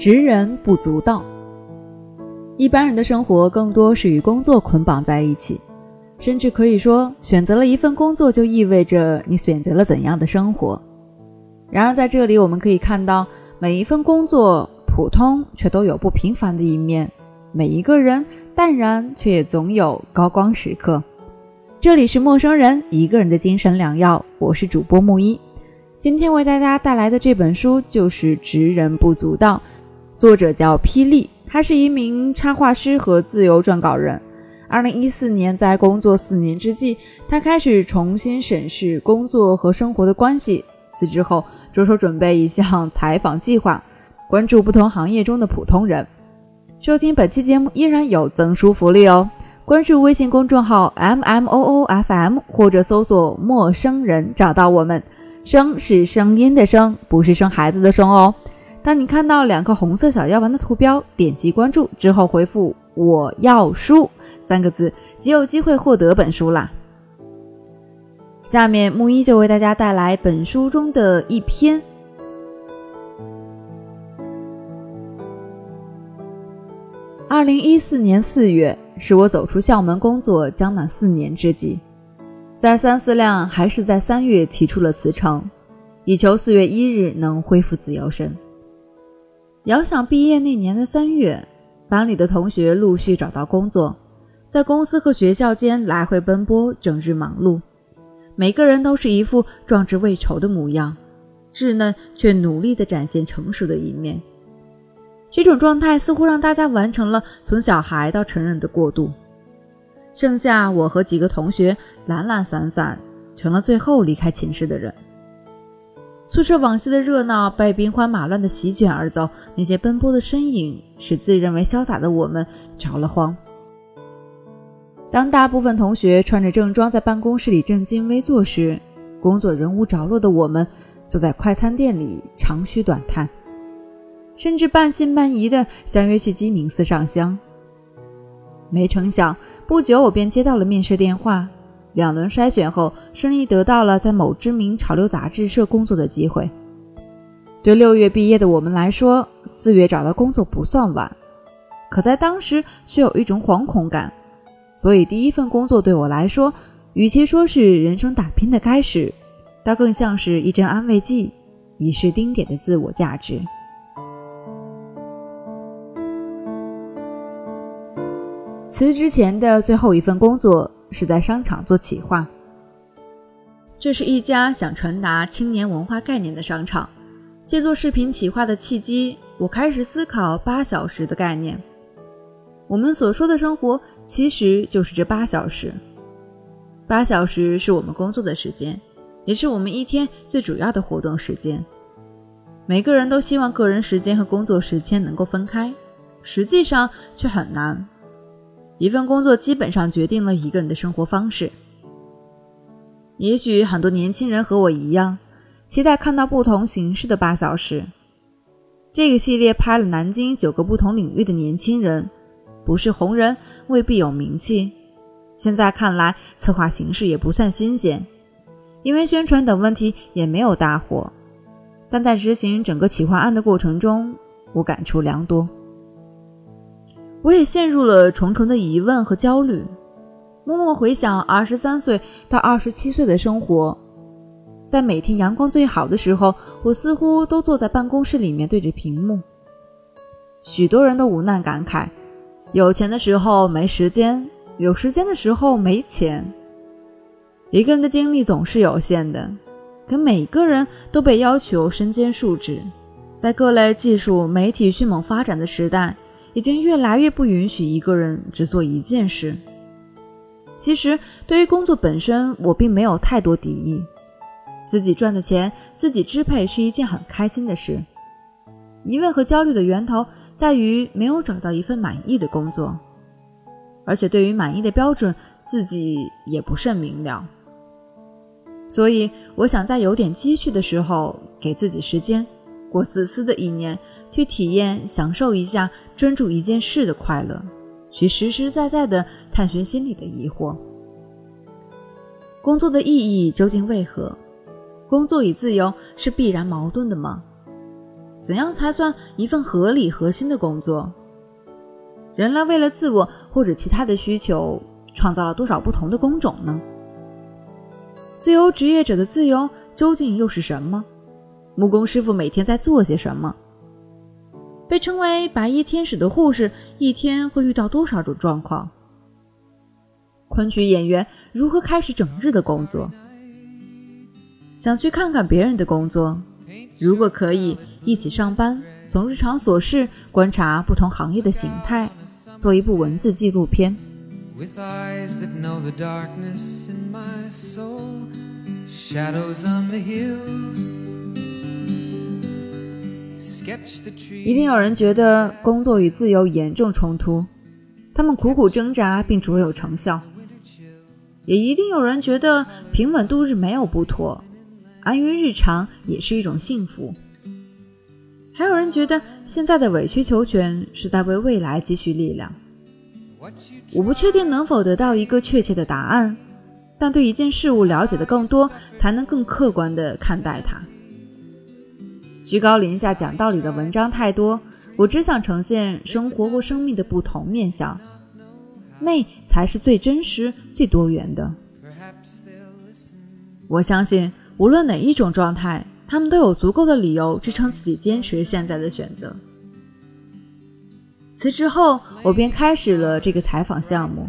职人不足道。一般人的生活更多是与工作捆绑在一起，甚至可以说，选择了一份工作就意味着你选择了怎样的生活。然而，在这里我们可以看到，每一份工作普通却都有不平凡的一面；每一个人淡然却也总有高光时刻。这里是陌生人一个人的精神良药，我是主播木一。今天为大家带来的这本书就是《职人不足道》，作者叫霹雳，他是一名插画师和自由撰稿人。二零一四年，在工作四年之际，他开始重新审视工作和生活的关系。辞职后，着手准备一项 采访计划，关注不同行业中的普通人。收听本期节目依然有赠书福利哦！关注微信公众号 M M O O F M，或者搜索“陌生人”找到我们。声是声音的声，不是生孩子的生哦。当你看到两颗红色小药丸的图标，点击关注之后回复“我要书”三个字，即有机会获得本书啦。下面木一就为大家带来本书中的一篇。二零一四年四月，是我走出校门工作将满四年之际。在三思量，还是在三月提出了辞呈，以求四月一日能恢复自由身。遥想毕业那年的三月，班里的同学陆续找到工作，在公司和学校间来回奔波，整日忙碌，每个人都是一副壮志未酬的模样，稚嫩却努力地展现成熟的一面。这种状态似乎让大家完成了从小孩到成人的过渡。剩下我和几个同学懒懒散散，成了最后离开寝室的人。宿舍往昔的热闹被兵荒马乱的席卷而走，那些奔波的身影使自认为潇洒的我们着了慌。当大部分同学穿着正装在办公室里正襟危坐时，工作人无着落的我们坐在快餐店里长吁短叹，甚至半信半疑地相约去鸡鸣寺上香。没成想。不久，我便接到了面试电话。两轮筛选后，顺利得到了在某知名潮流杂志社工作的机会。对六月毕业的我们来说，四月找到工作不算晚，可在当时却有一种惶恐感。所以，第一份工作对我来说，与其说是人生打拼的开始，倒更像是一针安慰剂，以示丁点的自我价值。辞职前的最后一份工作是在商场做企划。这是一家想传达青年文化概念的商场。借做视频企划的契机，我开始思考八小时的概念。我们所说的生活，其实就是这八小时。八小时是我们工作的时间，也是我们一天最主要的活动时间。每个人都希望个人时间和工作时间能够分开，实际上却很难。一份工作基本上决定了一个人的生活方式。也许很多年轻人和我一样，期待看到不同形式的八小时。这个系列拍了南京九个不同领域的年轻人，不是红人未必有名气。现在看来，策划形式也不算新鲜，因为宣传等问题也没有大火。但在执行整个企划案的过程中，我感触良多。我也陷入了重重的疑问和焦虑，默默回想二十三岁到二十七岁的生活，在每天阳光最好的时候，我似乎都坐在办公室里面对着屏幕。许多人都无奈感慨：有钱的时候没时间，有时间的时候没钱。一个人的精力总是有限的，可每个人都被要求身兼数职，在各类技术媒体迅猛发展的时代。已经越来越不允许一个人只做一件事。其实，对于工作本身，我并没有太多敌意。自己赚的钱，自己支配是一件很开心的事。疑问和焦虑的源头在于没有找到一份满意的工作，而且对于满意的标准，自己也不甚明了。所以，我想在有点积蓄的时候，给自己时间，过自私的一年。去体验、享受一下专注一件事的快乐，去实实在在的探寻心里的疑惑。工作的意义究竟为何？工作与自由是必然矛盾的吗？怎样才算一份合理核心的工作？人类为了自我或者其他的需求，创造了多少不同的工种呢？自由职业者的自由究竟又是什么？木工师傅每天在做些什么？被称为“白衣天使”的护士一天会遇到多少种状况？昆曲演员如何开始整日的工作？想去看看别人的工作，如果可以一起上班，从日常琐事观察不同行业的形态，做一部文字纪录片。一定有人觉得工作与自由严重冲突，他们苦苦挣扎并卓有成效；也一定有人觉得平稳度日没有不妥。安于日常也是一种幸福。还有人觉得现在的委曲求全是在为未来积蓄力量。我不确定能否得到一个确切的答案，但对一件事物了解的更多，才能更客观地看待它。居高临下讲道理的文章太多，我只想呈现生活或生命的不同面相，那才是最真实、最多元的。我相信。无论哪一种状态，他们都有足够的理由支撑自己坚持现在的选择。辞职后，我便开始了这个采访项目，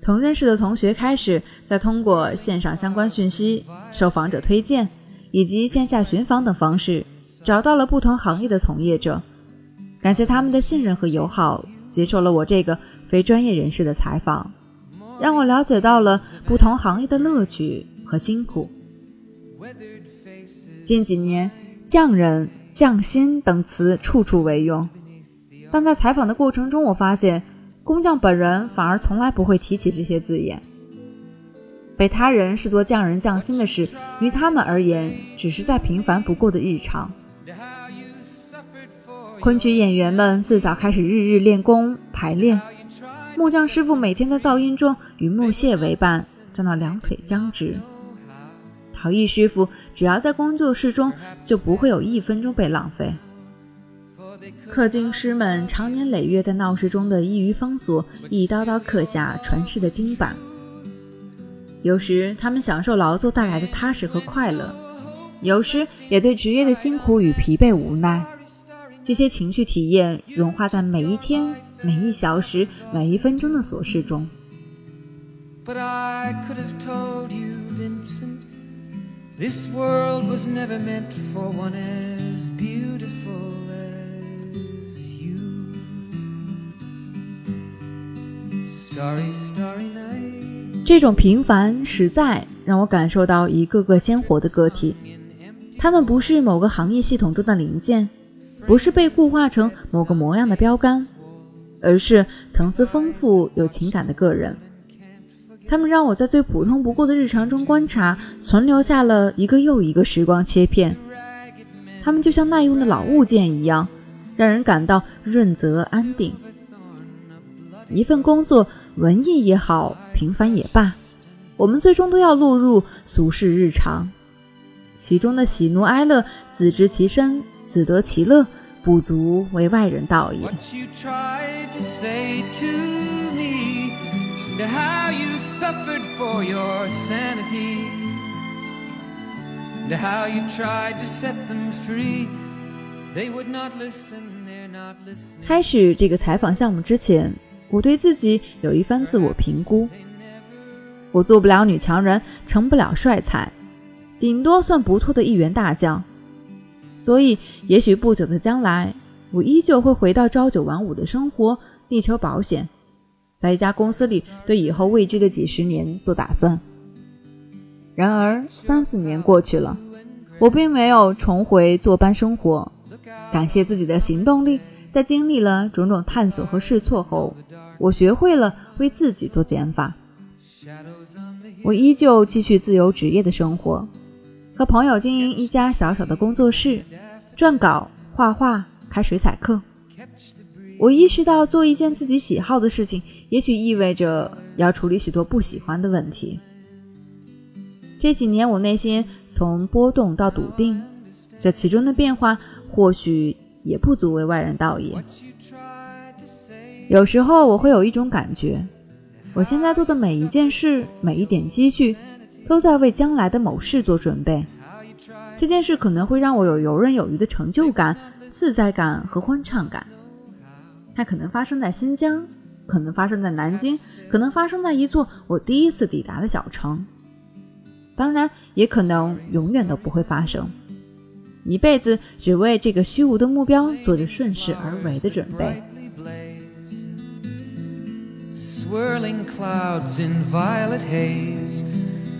从认识的同学开始，再通过线上相关讯息、受访者推荐以及线下寻访等方式，找到了不同行业的从业者，感谢他们的信任和友好，接受了我这个非专业人士的采访，让我了解到了不同行业的乐趣和辛苦。近几年，“匠人”“匠心”等词处处为用，但在采访的过程中，我发现工匠本人反而从来不会提起这些字眼。被他人视作匠人匠心的事，于他们而言，只是再平凡不过的日常。昆曲演员们自小开始日日练功排练，木匠师傅每天在噪音中与木屑为伴，站到两腿僵直。陶艺师傅只要在工作室中，就不会有一分钟被浪费。刻金师们长年累月在闹市中的易于方所，一刀刀刻下传世的金板。有时他们享受劳作带来的踏实和快乐，有时也对职业的辛苦与疲惫无奈。这些情绪体验融化在每一天、每一小时、每一分钟的琐事中。This world was never meant for one as beautiful as you. Starry, starry night. 这种平凡实在让我感受到一个个鲜活的个体，他们不是某个行业系统中的零件，不是被固化成某个模样的标杆，而是层次丰富、有情感的个人。他们让我在最普通不过的日常中观察，存留下了一个又一个时光切片。他们就像耐用的老物件一样，让人感到润泽安定。一份工作，文艺也好，平凡也罢，我们最终都要落入俗世日常，其中的喜怒哀乐自知其身自得其乐不足为外人道也。开始这个采访项目之前我对自己有一番自我评估。我做不了女强人成不了帅才。顶多算不错的一员大将。所以，也许不久的将来，我依旧会回到朝九晚五的生活，力求保险。在一家公司里，对以后未知的几十年做打算。然而，三四年过去了，我并没有重回坐班生活。感谢自己的行动力，在经历了种种探索和试错后，我学会了为自己做减法。我依旧继续自由职业的生活，和朋友经营一家小小的工作室，撰稿、画画、开水彩课。我意识到，做一件自己喜好的事情，也许意味着要处理许多不喜欢的问题。这几年，我内心从波动到笃定，这其中的变化，或许也不足为外人道也。有时候我会有一种感觉，我现在做的每一件事，每一点积蓄，都在为将来的某事做准备。这件事可能会让我有游刃有余的成就感、自在感和欢畅感。它可能发生在新疆，可能发生在南京，可能发生在一座我第一次抵达的小城。当然，也可能永远都不会发生。一辈子只为这个虚无的目标做着顺势而为的准备。swirling clouds in violet haze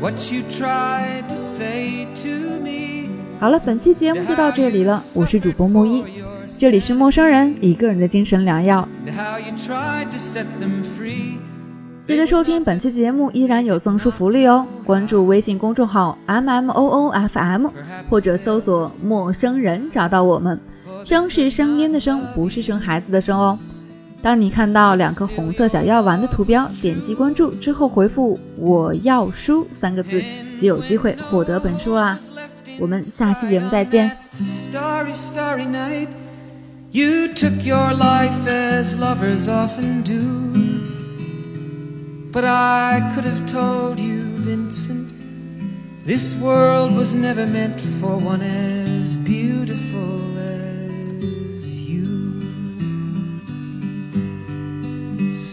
What you tried to say to me。好了，本期节目就到这里了。我是主播木一，这里是陌生人一个人的精神良药。记得收听本期节目，依然有赠书福利哦！关注微信公众号 M M O O F M，或者搜索“陌生人”找到我们。声是声音的声，不是生孩子的生哦。当你看到两颗红色小药丸的图标，点击关注之后回复“我要书”三个字，即有机会获得本书啦。我们下期节目再见。